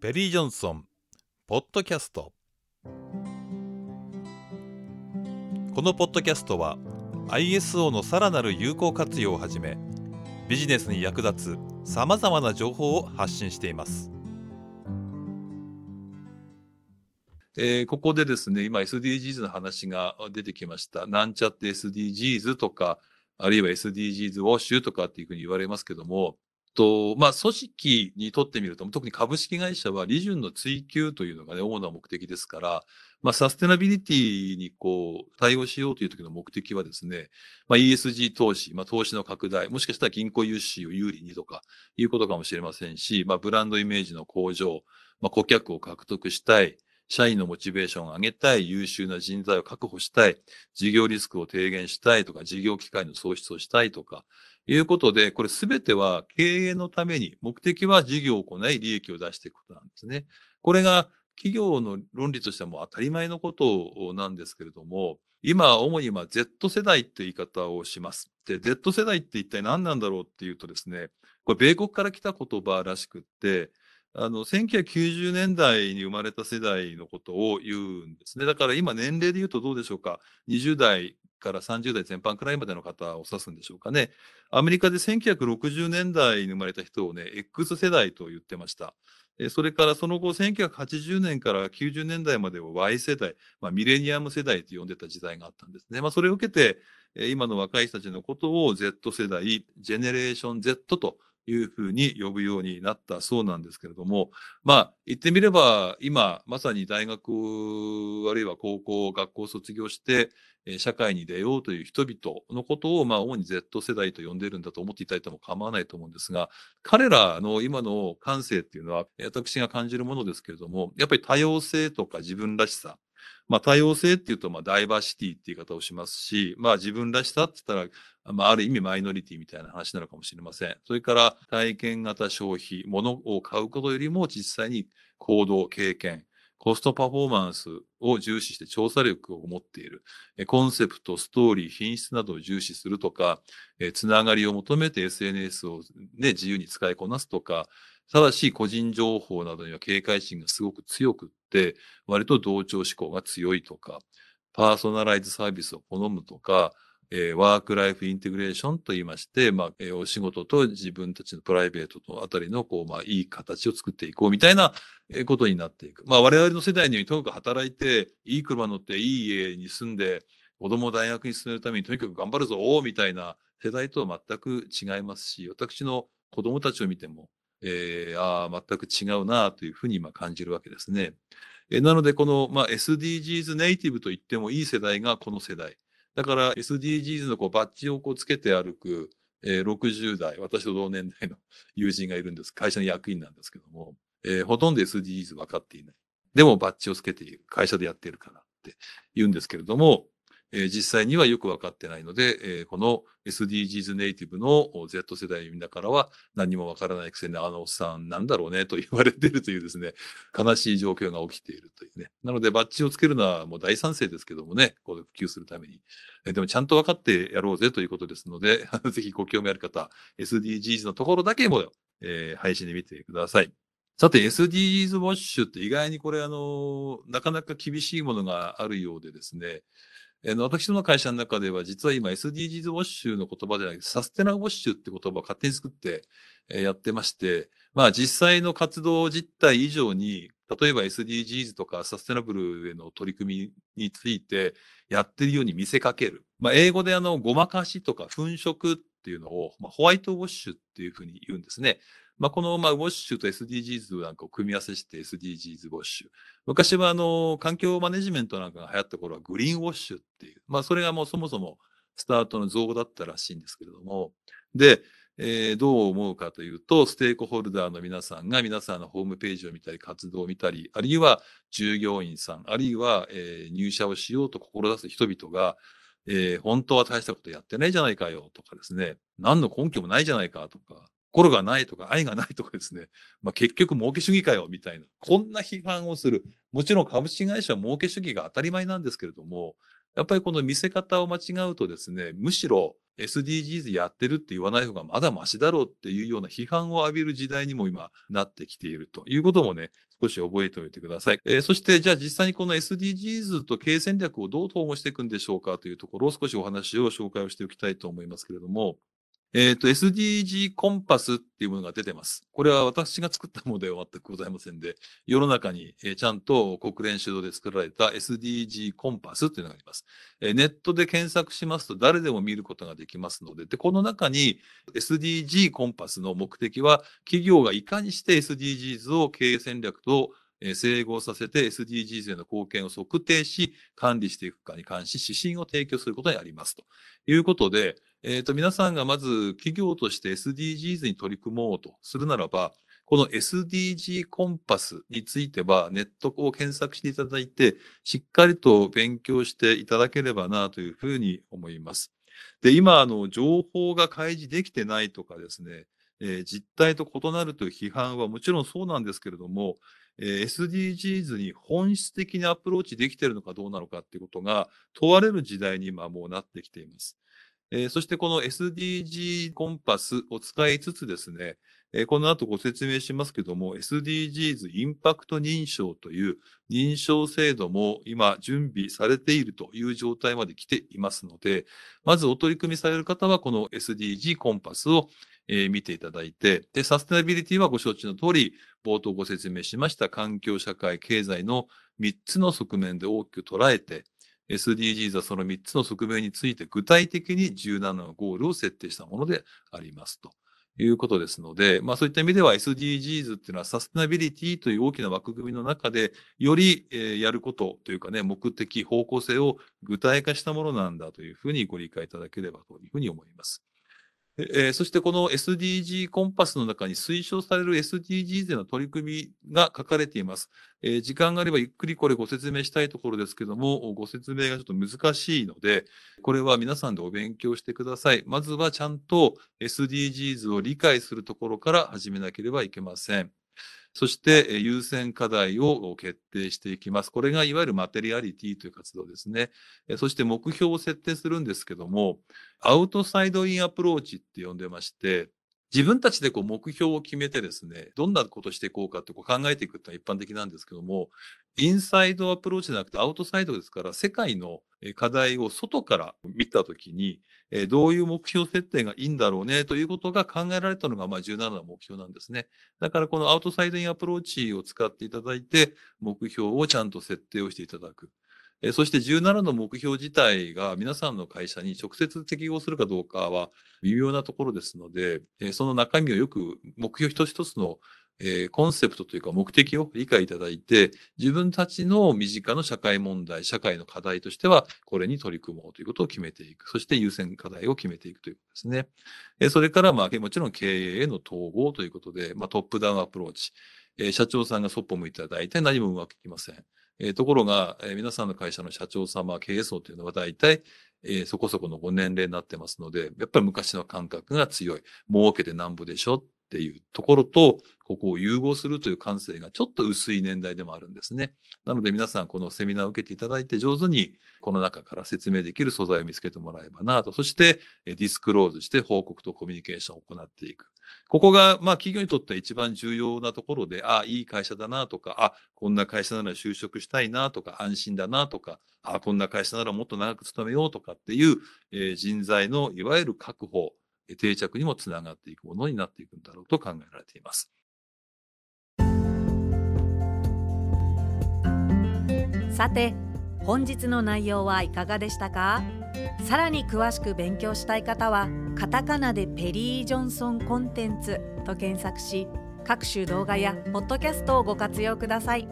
ペリー・ジョンソンポッドキャストこのポッドキャストは ISO のさらなる有効活用をはじめビジネスに役立つさまざまな情報を発信しています。えーここでですね、今 SDGs の話が出てきました。なんちゃって SDGs とか、あるいは SDGs ウォッシュとかっていうふうに言われますけども、と、まあ、組織にとってみると、特に株式会社は利潤の追求というのがね、主な目的ですから、まあ、サステナビリティにこう、対応しようという時の目的はですね、まあ、ESG 投資、まあ、投資の拡大、もしかしたら銀行融資を有利にとか、いうことかもしれませんし、まあ、ブランドイメージの向上、まあ、顧客を獲得したい、社員のモチベーションを上げたい、優秀な人材を確保したい、事業リスクを低減したいとか、事業機会の創出をしたいとか、いうことで、これすべては経営のために、目的は事業を行い、利益を出していくことなんですね。これが企業の論理としてはもう当たり前のことなんですけれども、今、主に今 Z 世代って言い方をします。で、Z 世代って一体何なんだろうっていうとですね、これ米国から来た言葉らしくって、あの、1990年代に生まれた世代のことを言うんですね。だから今年齢で言うとどうでしょうか。20代から30代前半くらいまでの方を指すんでしょうかね。アメリカで1960年代に生まれた人をね、X 世代と言ってました。それからその後、1980年から90年代までを Y 世代、まあ、ミレニアム世代と呼んでた時代があったんですね。まあ、それを受けて、今の若い人たちのことを Z 世代、ジェネレーション Z というふうに呼ぶようになったそうなんですけれども、まあ、言ってみれば、今、まさに大学、あるいは高校、学校を卒業して、社会に出ようという人々のことを、まあ、主に Z 世代と呼んでいるんだと思っていただいても構わないと思うんですが、彼らの今の感性っていうのは、私が感じるものですけれども、やっぱり多様性とか自分らしさ、まあ、多様性っていうと、まあ、ダイバーシティっていう言い方をしますし、まあ、自分らしさって言ったら、まあ、ある意味マイノリティみたいな話なのかもしれません。それから、体験型消費、物を買うことよりも実際に行動、経験、コストパフォーマンスを重視して調査力を持っている。コンセプト、ストーリー、品質などを重視するとか、つながりを求めて SNS を、ね、自由に使いこなすとか、ただし個人情報などには警戒心がすごく強くって、割と同調志向が強いとか、パーソナライズサービスを好むとか、えーワークライフインテグレーションと言いまして、まあ、えーお仕事と自分たちのプライベートとあたりの、こう、まあ、いい形を作っていこうみたいなことになっていく。まあ、我々の世代にとにかく働いて、いい車乗って、いい家に住んで、子供を大学に進めるためにとにかく頑張るぞ、みたいな世代とは全く違いますし、私の子供たちを見ても、えーああ、全く違うなというふうに今感じるわけですね。えーなので、この、まあ、SDGs ネイティブと言ってもいい世代がこの世代。だから SDGs のこうバッジをこうつけて歩く、えー60代、私と同年代の 友人がいるんです。会社の役員なんですけども、えーほとんど SDGs 分かっていない。でもバッジをつけている。会社でやっているからって言うんですけれども、えー実際にはよく分かってないので、えーこの SDGs ネイティブの Z 世代のみんなからは何も分からないくせにあのおっさんなんだろうねと言われてるというですね、悲しい状況が起きているというね。なのでバッジをつけるのはもう大賛成ですけどもね、こう普及するために。えーでもちゃんと分かってやろうぜということですので、ぜひご興味ある方、SDGs のところだけも、えー配信で見てください。さて、SDGs ウォッシュって意外にこれあの、なかなか厳しいものがあるようでですね、あの私どもの会社の中では実は今 SDGs ウォッシュの言葉ではなくてサステナウォッシュって言葉を勝手に作ってえーやってまして、まあ実際の活動実態以上に、例えば SDGs とかサステナブルへの取り組みについてやってるように見せかける。まあ英語であの、ごまかしとか粉飾っていうのを、まあ、ホワイトウォッシュっていうふうに言うんですね。まあこの、まあウォッシュと SDGs なんかを組み合わせして SDGs ウォッシュ。昔はあの、環境マネジメントなんかが流行った頃はグリーンウォッシュっていう、まあそれがもうそもそもスタートの造語だったらしいんですけれども、で、えーどう思うかというと、ステークホルダーの皆さんが皆さんのホームページを見たり、活動を見たり、あるいは従業員さん、あるいは、えー入社をしようと志す人々が、えー本当は大したことやってないじゃないかよとかですね、何の根拠もないじゃないかとか、心がないとか愛がないとかですね、まあ、結局儲け主義かよみたいな、こんな批判をする。もちろん株式会社は儲け主義が当たり前なんですけれども、やっぱりこの見せ方を間違うとですね、むしろ SDGs やってるって言わない方がまだマシだろうっていうような批判を浴びる時代にも今なってきているということもね、少し覚えておいてください。えー、そしてじゃあ実際にこの SDGs と経営戦略をどう統合していくんでしょうかというところを少しお話を紹介をしておきたいと思いますけれども、えっ、ー、と、SDG コンパスっていうものが出てます。これは私が作ったものでは全くございませんで、世の中に、え、ちゃんと国連主導で作られた SDG コンパスっていうのがあります、え、ネットで検索しますと誰でも見ることができますので、で、この中に SDG コンパスの目的は、企業がいかにして SDGs を経営戦略と整合させて SDGs への貢献を測定し、管理していくかに関し指針を提供することにありますということで、えっ、ー、と、皆さんがまず企業として SDGs に取り組もうとするならば、この SDG コンパスについてはネットを検索していただいて、しっかりと勉強していただければなというふうに思います。で、今、あの、情報が開示できてないとかですね、えー、実態と異なるという批判はもちろんそうなんですけれども、えー、SDGs に本質的にアプローチできているのかどうなのかっていうことが問われる時代に今もうなってきています。えー、そしてこの SDG コンパスを使いつつですね、えー、この後ご説明しますけども、SDGs インパクト認証という認証制度も今準備されているという状態まで来ていますので、まずお取り組みされる方はこの SDG コンパスをえ、見ていただいて、で、サステナビリティはご承知の通り、冒頭ご説明しました環境、社会、経済の3つの側面で大きく捉えて、SDGs はその3つの側面について具体的に17のゴールを設定したものでありますということですので、まあそういった意味では SDGs っていうのはサステナビリティという大きな枠組みの中でより、えー、やることというかね、目的、方向性を具体化したものなんだというふうにご理解いただければというふうに思います。えー、そしてこの SDG コンパスの中に推奨される SDGs への取り組みが書かれています。えー、時間があればゆっくりこれご説明したいところですけども、ご説明がちょっと難しいので、これは皆さんでお勉強してください。まずはちゃんと SDGs を理解するところから始めなければいけません。そして優先課題を決定していきます。これがいわゆるマテリアリティという活動ですね。そして目標を設定するんですけども、アウトサイドインアプローチって呼んでまして、自分たちでこう目標を決めてですね、どんなことしていこうかってこう考えていくってのは一般的なんですけども、インサイドアプローチじゃなくてアウトサイドですから、世界の課題を外から見たときに、どういう目標設定がいいんだろうねということが考えられたのが、まあ、17の目標なんですね。だからこのアウトサイドインアプローチを使っていただいて、目標をちゃんと設定をしていただく。えそして17の目標自体が皆さんの会社に直接適合するかどうかは微妙なところですので、えその中身をよく目標一つ一つのえコンセプトというか目的を理解いただいて、自分たちの身近な社会問題、社会の課題としては、これに取り組もうということを決めていく。そして優先課題を決めていくということですね。えそれから、まあ、もちろん経営への統合ということで、まあ、トップダウンアプローチ。え社長さんがそっぽ向いていただいて何もうまくいきません。えところが、え皆さんの会社の社長様、経営層というのは大体、えそこそこのご年齢になってますので、やっぱり昔の感覚が強い。儲けてなんぼでしょっっていうところと、ここを融合するという感性がちょっと薄い年代でもあるんですね。なので皆さんこのセミナーを受けていただいて上手にこの中から説明できる素材を見つけてもらえばなと。そしてディスクローズして報告とコミュニケーションを行っていく。ここがまあ企業にとっては一番重要なところで、ああ、いい会社だなとか、あこんな会社なら就職したいなとか、安心だなとか、あこんな会社ならもっと長く勤めようとかっていう、え、人材のいわゆる確保、定着にもつながっていくものになっていくんだろうと考えられています。さて本日の内容はいかがでしたか？さらに詳しく勉強したい方はカタカナでペリー・ジョンソンコンテンツと検索し各種動画やポッドキャストをご活用ください。